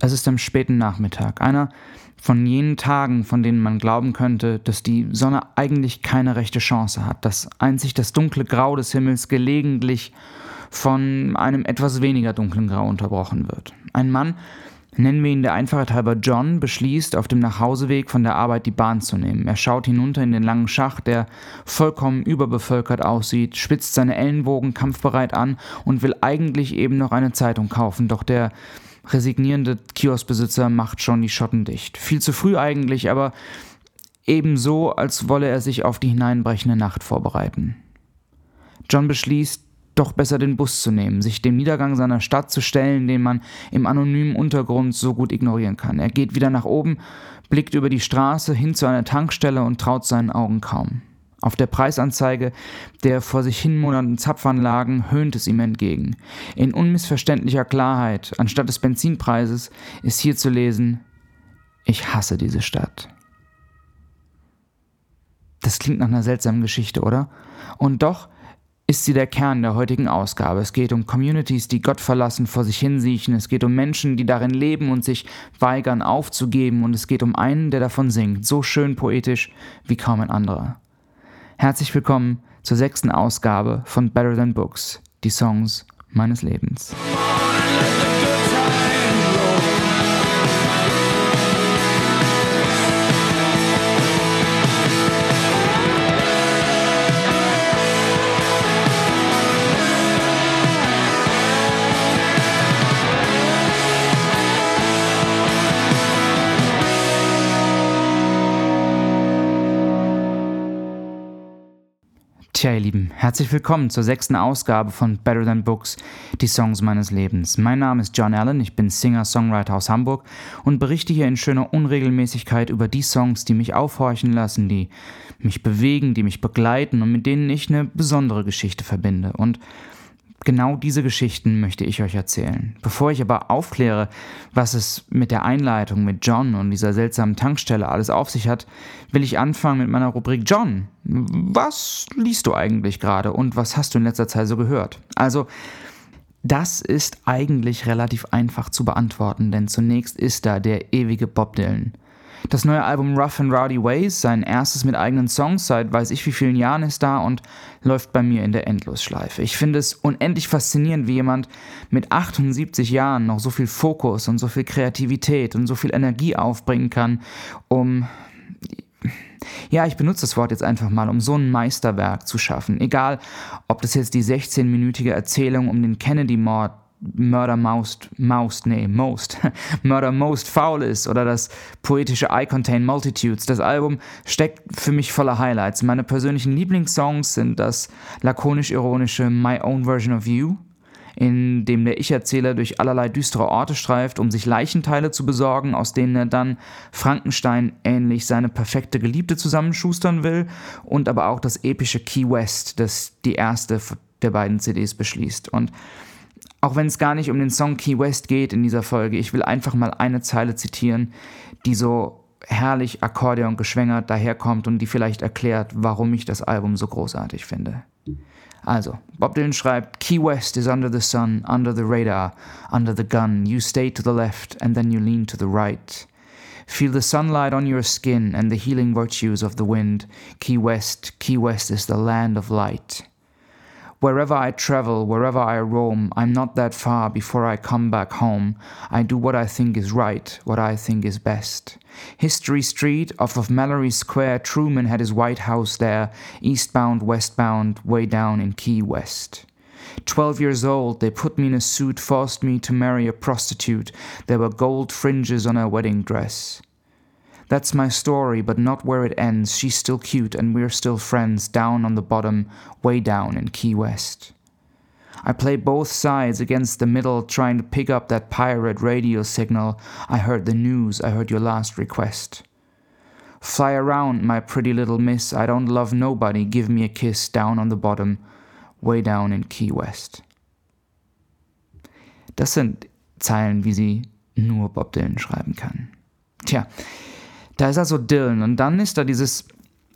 Es ist am späten Nachmittag, einer von jenen Tagen, von denen man glauben könnte, dass die Sonne eigentlich keine rechte Chance hat, dass einzig das dunkle Grau des Himmels gelegentlich von einem etwas weniger dunklen Grau unterbrochen wird. Ein Mann, nennen wir ihn der Einfachheit halber John, beschließt, auf dem Nachhauseweg von der Arbeit die Bahn zu nehmen. Er schaut hinunter in den langen Schacht, der vollkommen überbevölkert aussieht, spitzt seine Ellenbogen kampfbereit an und will eigentlich eben noch eine Zeitung kaufen, doch der resignierende Kioskbesitzer macht schon die Schotten dicht. Viel zu früh eigentlich, aber ebenso, als wolle er sich auf die hineinbrechende Nacht vorbereiten. John beschließt, doch besser den Bus zu nehmen, sich dem Niedergang seiner Stadt zu stellen, den man im anonymen Untergrund so gut ignorieren kann. Er geht wieder nach oben, blickt über die Straße hin zu einer Tankstelle und traut seinen Augen kaum. Auf der Preisanzeige der vor sich hin monatenden Zapfanlagen höhnt es ihm entgegen. In unmissverständlicher Klarheit, anstatt des Benzinpreises, ist hier zu lesen, ich hasse diese Stadt. Das klingt nach einer seltsamen Geschichte, oder? Und doch ist sie der Kern der heutigen Ausgabe. Es geht um Communities, die Gott verlassen vor sich hinsiechen. Es geht um Menschen, die darin leben und sich weigern aufzugeben. Und es geht um einen, der davon singt, so schön poetisch wie kaum ein anderer. Herzlich willkommen zur sechsten Ausgabe von Better Than Books, die Songs meines Lebens. Tja, ihr Lieben, herzlich willkommen zur sechsten Ausgabe von Better Than Books, die Songs meines Lebens. Mein Name ist John Allen, ich bin Singer-Songwriter aus Hamburg und berichte hier in schöner Unregelmäßigkeit über die Songs, die mich aufhorchen lassen, die mich bewegen, die mich begleiten und mit denen ich eine besondere Geschichte verbinde. Und Genau diese Geschichten möchte ich euch erzählen. Bevor ich aber aufkläre, was es mit der Einleitung mit John und dieser seltsamen Tankstelle alles auf sich hat, will ich anfangen mit meiner Rubrik John. Was liest du eigentlich gerade und was hast du in letzter Zeit so gehört? Also, das ist eigentlich relativ einfach zu beantworten, denn zunächst ist da der ewige Bob Dylan. Das neue Album Rough and Rowdy Ways, sein erstes mit eigenen Songs seit weiß ich wie vielen Jahren ist da und läuft bei mir in der Endlosschleife. Ich finde es unendlich faszinierend, wie jemand mit 78 Jahren noch so viel Fokus und so viel Kreativität und so viel Energie aufbringen kann, um ja, ich benutze das Wort jetzt einfach mal, um so ein Meisterwerk zu schaffen. Egal, ob das jetzt die 16-minütige Erzählung um den Kennedy-Mord Murder Most, Most, nee, Most, Murder Most Foul ist oder das poetische I Contain Multitudes. Das Album steckt für mich voller Highlights. Meine persönlichen Lieblingssongs sind das lakonisch-ironische My Own Version of You, in dem der Ich-Erzähler durch allerlei düstere Orte streift, um sich Leichenteile zu besorgen, aus denen er dann Frankenstein ähnlich seine perfekte Geliebte zusammenschustern will, und aber auch das epische Key West, das die erste der beiden CDs beschließt. Und auch wenn es gar nicht um den Song Key West geht in dieser Folge, ich will einfach mal eine Zeile zitieren, die so herrlich Akkordeon geschwängert daherkommt und die vielleicht erklärt, warum ich das Album so großartig finde. Also, Bob Dylan schreibt, Key West is under the sun, under the radar, under the gun. You stay to the left and then you lean to the right. Feel the sunlight on your skin and the healing virtues of the wind. Key West, Key West is the land of light. Wherever I travel, wherever I roam, I'm not that far before I come back home. I do what I think is right, what I think is best. History Street, off of Mallory Square, Truman had his White House there, eastbound, westbound, way down in Key West. Twelve years old, they put me in a suit, forced me to marry a prostitute. There were gold fringes on her wedding dress. That's my story, but not where it ends. She's still cute and we're still friends down on the bottom, way down in Key West. I play both sides against the middle, trying to pick up that pirate radio signal. I heard the news, I heard your last request. Fly around, my pretty little miss. I don't love nobody. Give me a kiss down on the bottom, way down in Key West. Das sind Zeilen, wie sie nur Bob Dylan schreiben kann. Tja, Da ist also Dylan und dann ist da dieses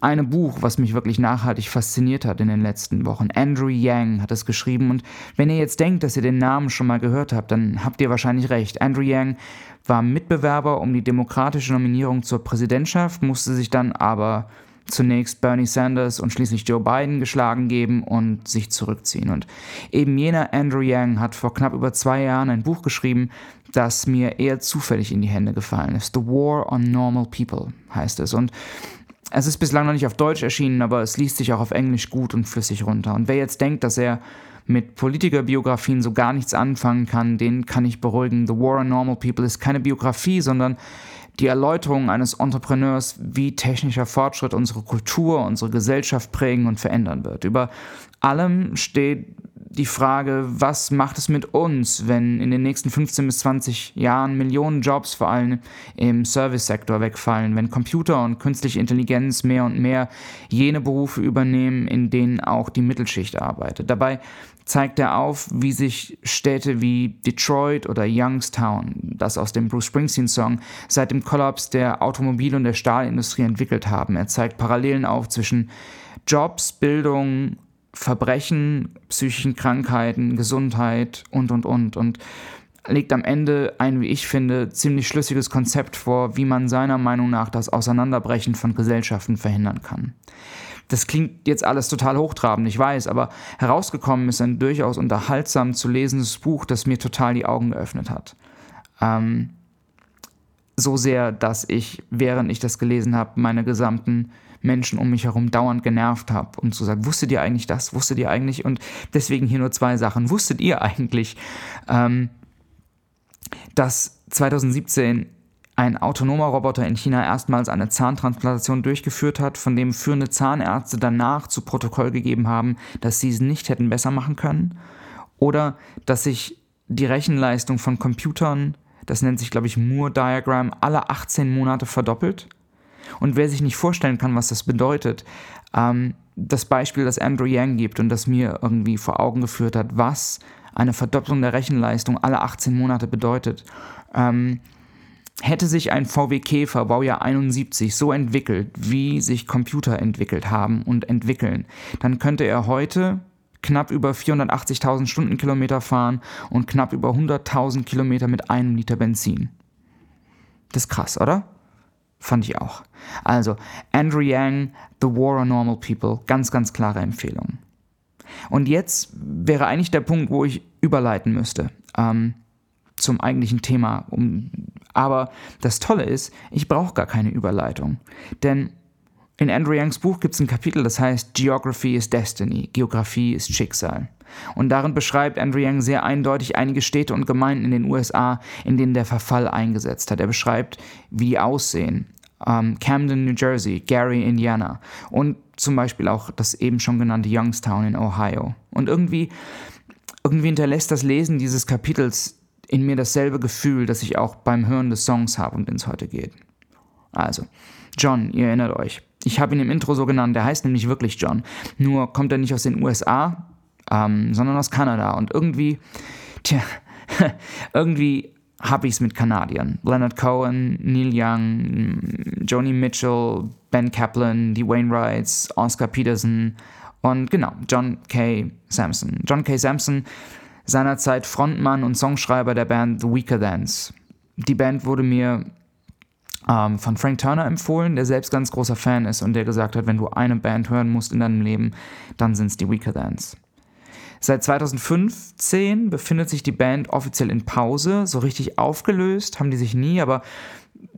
eine Buch, was mich wirklich nachhaltig fasziniert hat in den letzten Wochen. Andrew Yang hat es geschrieben und wenn ihr jetzt denkt, dass ihr den Namen schon mal gehört habt, dann habt ihr wahrscheinlich recht. Andrew Yang war Mitbewerber um die demokratische Nominierung zur Präsidentschaft, musste sich dann aber zunächst Bernie Sanders und schließlich Joe Biden geschlagen geben und sich zurückziehen. Und eben jener Andrew Yang hat vor knapp über zwei Jahren ein Buch geschrieben, das mir eher zufällig in die Hände gefallen ist. The War on Normal People heißt es. Und es ist bislang noch nicht auf Deutsch erschienen, aber es liest sich auch auf Englisch gut und flüssig runter. Und wer jetzt denkt, dass er mit Politikerbiografien so gar nichts anfangen kann, den kann ich beruhigen. The War on Normal People ist keine Biografie, sondern die Erläuterung eines Entrepreneurs, wie technischer Fortschritt unsere Kultur, unsere Gesellschaft prägen und verändern wird. Über allem steht die Frage, was macht es mit uns, wenn in den nächsten 15 bis 20 Jahren Millionen Jobs vor allem im Service-Sektor wegfallen, wenn Computer und künstliche Intelligenz mehr und mehr jene Berufe übernehmen, in denen auch die Mittelschicht arbeitet. Dabei zeigt er auf, wie sich Städte wie Detroit oder Youngstown, das aus dem Bruce Springsteen-Song, seit dem Kollaps der Automobil- und der Stahlindustrie entwickelt haben. Er zeigt Parallelen auf zwischen Jobs, Bildung, Verbrechen, psychischen Krankheiten, Gesundheit und, und, und. Und legt am Ende ein, wie ich finde, ziemlich schlüssiges Konzept vor, wie man seiner Meinung nach das Auseinanderbrechen von Gesellschaften verhindern kann. Das klingt jetzt alles total hochtrabend, ich weiß, aber herausgekommen ist ein durchaus unterhaltsam zu lesendes Buch, das mir total die Augen geöffnet hat. Ähm, so sehr, dass ich, während ich das gelesen habe, meine gesamten Menschen um mich herum dauernd genervt habe und so sagt, wusstet ihr eigentlich das? Wusstet ihr eigentlich? Und deswegen hier nur zwei Sachen. Wusstet ihr eigentlich, ähm, dass 2017 ein autonomer Roboter in China erstmals eine Zahntransplantation durchgeführt hat, von dem führende Zahnärzte danach zu Protokoll gegeben haben, dass sie es nicht hätten besser machen können. Oder dass sich die Rechenleistung von Computern, das nennt sich, glaube ich, Moore Diagram, alle 18 Monate verdoppelt. Und wer sich nicht vorstellen kann, was das bedeutet, ähm, das Beispiel, das Andrew Yang gibt und das mir irgendwie vor Augen geführt hat, was eine Verdopplung der Rechenleistung alle 18 Monate bedeutet. Ähm, Hätte sich ein VW Käfer Baujahr 71 so entwickelt, wie sich Computer entwickelt haben und entwickeln, dann könnte er heute knapp über 480.000 Stundenkilometer fahren und knapp über 100.000 Kilometer mit einem Liter Benzin. Das ist krass, oder? Fand ich auch. Also, Andrew Yang, The War on Normal People, ganz, ganz klare Empfehlung. Und jetzt wäre eigentlich der Punkt, wo ich überleiten müsste. Ähm, zum eigentlichen Thema. Um, aber das Tolle ist, ich brauche gar keine Überleitung. Denn in Andrew Youngs Buch gibt es ein Kapitel, das heißt Geography is Destiny, Geografie ist Schicksal. Und darin beschreibt Andrew Young sehr eindeutig einige Städte und Gemeinden in den USA, in denen der Verfall eingesetzt hat. Er beschreibt, wie die aussehen. Ähm, Camden, New Jersey, Gary, Indiana und zum Beispiel auch das eben schon genannte Youngstown in Ohio. Und irgendwie, irgendwie hinterlässt das Lesen dieses Kapitels in mir dasselbe Gefühl, das ich auch beim Hören des Songs habe und den es heute geht. Also, John, ihr erinnert euch. Ich habe ihn im Intro so genannt, der heißt nämlich wirklich John. Nur kommt er nicht aus den USA, ähm, sondern aus Kanada. Und irgendwie, tja, irgendwie habe ich es mit Kanadiern. Leonard Cohen, Neil Young, Joni Mitchell, Ben Kaplan, die Wainwrights, Oscar Peterson und genau, John K. Sampson. John K. Sampson seinerzeit Frontmann und Songschreiber der Band The Weaker Dance. Die Band wurde mir ähm, von Frank Turner empfohlen, der selbst ganz großer Fan ist und der gesagt hat, wenn du eine Band hören musst in deinem Leben, dann sind es die Weaker Dance. Seit 2015 befindet sich die Band offiziell in Pause. So richtig aufgelöst haben die sich nie, aber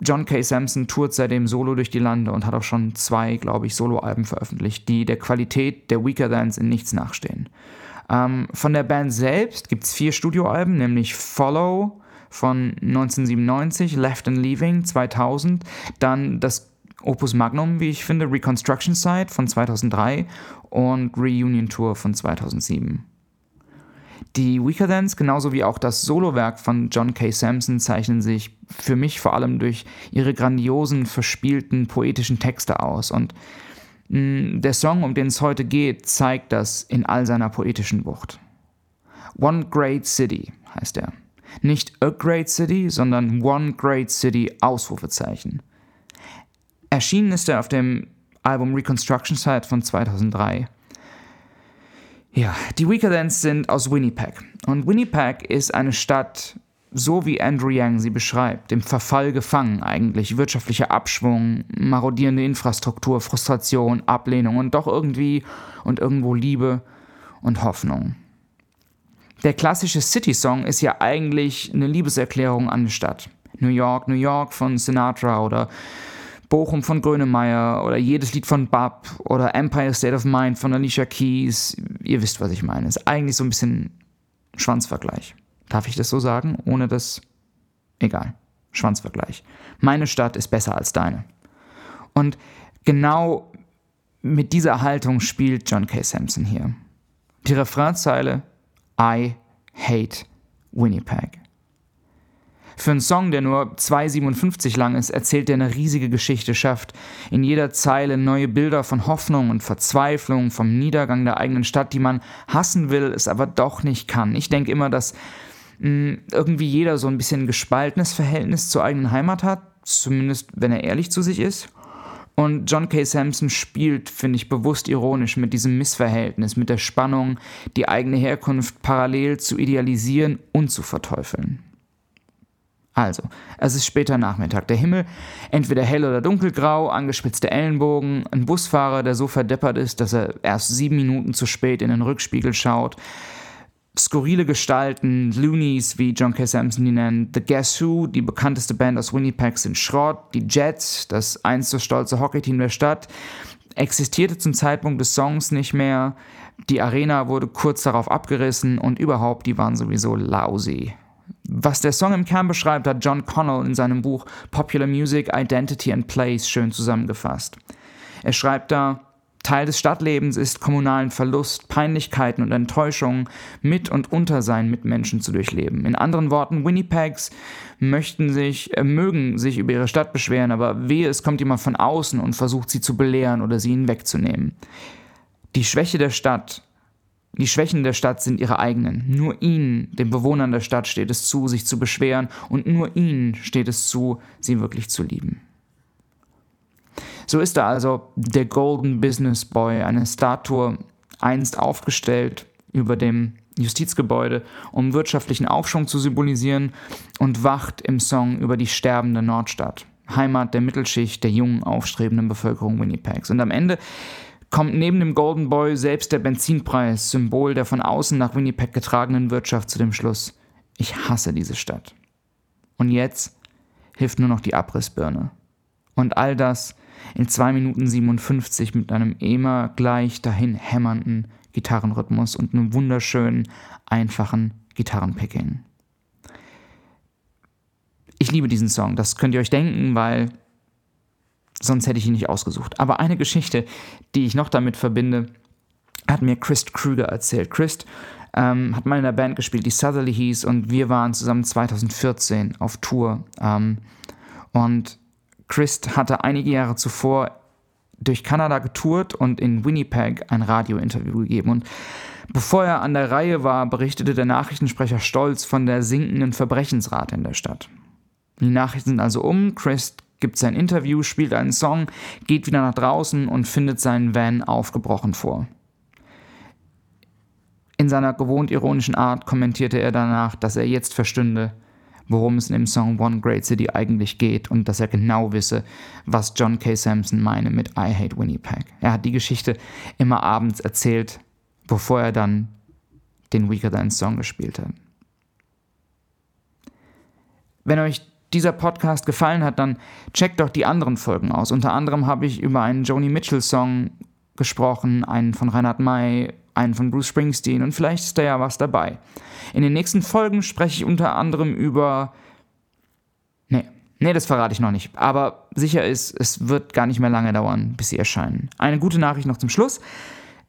John K. Sampson tourt seitdem solo durch die Lande und hat auch schon zwei, glaube ich, Soloalben veröffentlicht, die der Qualität der Weaker Dance in nichts nachstehen. Ähm, von der Band selbst gibt es vier Studioalben, nämlich Follow von 1997, Left and Leaving 2000, dann das Opus Magnum, wie ich finde, Reconstruction Site von 2003 und Reunion Tour von 2007. Die Weaker Dance, genauso wie auch das Solowerk von John K. Sampson, zeichnen sich für mich vor allem durch ihre grandiosen, verspielten, poetischen Texte aus. Und Mm, der Song, um den es heute geht, zeigt das in all seiner poetischen Wucht. One Great City heißt er. Nicht A Great City, sondern One Great City Ausrufezeichen. Erschienen ist er auf dem Album Reconstruction Site von 2003. Ja, die Weaker Dance sind aus Winnipeg. Und Winnipeg ist eine Stadt so wie Andrew Yang sie beschreibt, im Verfall gefangen eigentlich, wirtschaftlicher Abschwung, marodierende Infrastruktur, Frustration, Ablehnung und doch irgendwie und irgendwo Liebe und Hoffnung. Der klassische City-Song ist ja eigentlich eine Liebeserklärung an die Stadt. New York, New York von Sinatra oder Bochum von Grönemeyer oder jedes Lied von Bab oder Empire State of Mind von Alicia Keys. Ihr wisst, was ich meine. Ist eigentlich so ein bisschen Schwanzvergleich. Darf ich das so sagen? Ohne das. Egal. Schwanzvergleich. Meine Stadt ist besser als deine. Und genau mit dieser Haltung spielt John K. Sampson hier. Die Refrainzeile I hate Winnipeg. Für einen Song, der nur 2,57 lang ist, erzählt er eine riesige Geschichte, schafft in jeder Zeile neue Bilder von Hoffnung und Verzweiflung, vom Niedergang der eigenen Stadt, die man hassen will, es aber doch nicht kann. Ich denke immer, dass mh, hm, irgendwie jeder so ein bisschen gespaltenes Verhältnis zur eigenen Heimat hat, zumindest wenn er ehrlich zu sich ist. Und John K. Sampson spielt, finde ich, bewusst ironisch mit diesem Missverhältnis, mit der Spannung, die eigene Herkunft parallel zu idealisieren und zu verteufeln. Also, es ist später Nachmittag. Der Himmel entweder hell oder dunkelgrau, angespitzte Ellenbogen, ein Busfahrer, der so verdeppert ist, dass er erst sieben Minuten zu spät in den Rückspiegel schaut. Skurrile Gestalten, Loonies, wie John K. Sampson die nennt, The Guess Who, die bekannteste Band aus Winnipeg, sind Schrott, die Jets, das einst so stolze Hockeyteam der Stadt, existierte zum Zeitpunkt des Songs nicht mehr, die Arena wurde kurz darauf abgerissen und überhaupt, die waren sowieso lousy. Was der Song im Kern beschreibt, hat John Connell in seinem Buch Popular Music, Identity and Place schön zusammengefasst. Er schreibt da, Teil des Stadtlebens ist kommunalen Verlust, Peinlichkeiten und Enttäuschungen mit und unter seinen Mitmenschen zu durchleben. In anderen Worten, Winnipegs möchten sich, äh, mögen sich über ihre Stadt beschweren, aber wehe, es kommt jemand von außen und versucht sie zu belehren oder sie ihnen wegzunehmen. Die Schwäche der Stadt die Schwächen der Stadt sind ihre eigenen. Nur ihnen, den Bewohnern der Stadt, steht es zu, sich zu beschweren, und nur ihnen steht es zu, sie wirklich zu lieben. So ist da also der Golden Business Boy, eine Statue einst aufgestellt über dem Justizgebäude, um wirtschaftlichen Aufschwung zu symbolisieren und wacht im Song über die sterbende Nordstadt, Heimat der Mittelschicht der jungen, aufstrebenden Bevölkerung Winnipegs. Und am Ende kommt neben dem Golden Boy selbst der Benzinpreis, Symbol der von außen nach Winnipeg getragenen Wirtschaft, zu dem Schluss, ich hasse diese Stadt. Und jetzt hilft nur noch die Abrissbirne. Und all das in 2 Minuten 57 mit einem immer gleich dahin hämmernden Gitarrenrhythmus und einem wunderschönen, einfachen Gitarrenpicking. Ich liebe diesen Song, das könnt ihr euch denken, weil sonst hätte ich ihn nicht ausgesucht. Aber eine Geschichte, die ich noch damit verbinde, hat mir Chris Krüger erzählt. Chris ähm, hat mal in einer Band gespielt, die Southerly hieß, und wir waren zusammen 2014 auf Tour. Ähm, und Chris hatte einige Jahre zuvor durch Kanada getourt und in Winnipeg ein Radiointerview gegeben. Und bevor er an der Reihe war, berichtete der Nachrichtensprecher stolz von der sinkenden Verbrechensrate in der Stadt. Die Nachrichten sind also um, Chris gibt sein Interview, spielt einen Song, geht wieder nach draußen und findet seinen Van aufgebrochen vor. In seiner gewohnt ironischen Art kommentierte er danach, dass er jetzt verstünde, worum es in dem Song One Great City eigentlich geht und dass er genau wisse, was John K. Sampson meine mit I Hate Winnipeg. Er hat die Geschichte immer abends erzählt, bevor er dann den Weaker Than Song gespielt hat. Wenn euch dieser Podcast gefallen hat, dann checkt doch die anderen Folgen aus. Unter anderem habe ich über einen Joni Mitchell-Song gesprochen, einen von Reinhard May, einen von Bruce Springsteen und vielleicht ist da ja was dabei. In den nächsten Folgen spreche ich unter anderem über. Nee, nee, das verrate ich noch nicht. Aber sicher ist, es wird gar nicht mehr lange dauern, bis sie erscheinen. Eine gute Nachricht noch zum Schluss.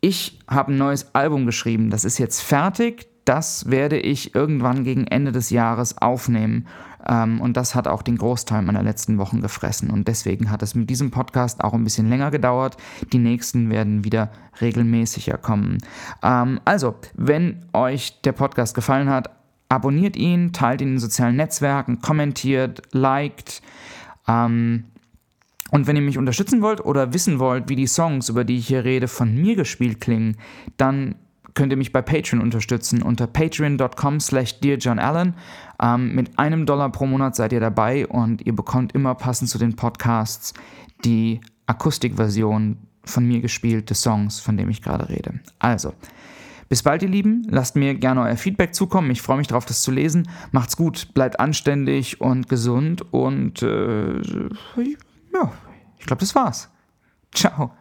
Ich habe ein neues Album geschrieben. Das ist jetzt fertig. Das werde ich irgendwann gegen Ende des Jahres aufnehmen. Ähm, und das hat auch den Großteil meiner letzten Wochen gefressen. Und deswegen hat es mit diesem Podcast auch ein bisschen länger gedauert. Die nächsten werden wieder regelmäßiger kommen. Ähm, also, wenn euch der Podcast gefallen hat, abonniert ihn, teilt ihn in sozialen Netzwerken, kommentiert, liked. Ähm, und wenn ihr mich unterstützen wollt oder wissen wollt, wie die Songs, über die ich hier rede, von mir gespielt klingen, dann könnt ihr mich bei Patreon unterstützen unter patreon.com slash dearjohnallen. Ähm, mit einem Dollar pro Monat seid ihr dabei und ihr bekommt immer passend zu den Podcasts die Akustikversion von mir gespielte Songs, von dem ich gerade rede. Also, bis bald, ihr Lieben. Lasst mir gerne euer Feedback zukommen. Ich freue mich darauf, das zu lesen. Macht's gut, bleibt anständig und gesund und äh, ja, ich glaube, das war's. Ciao.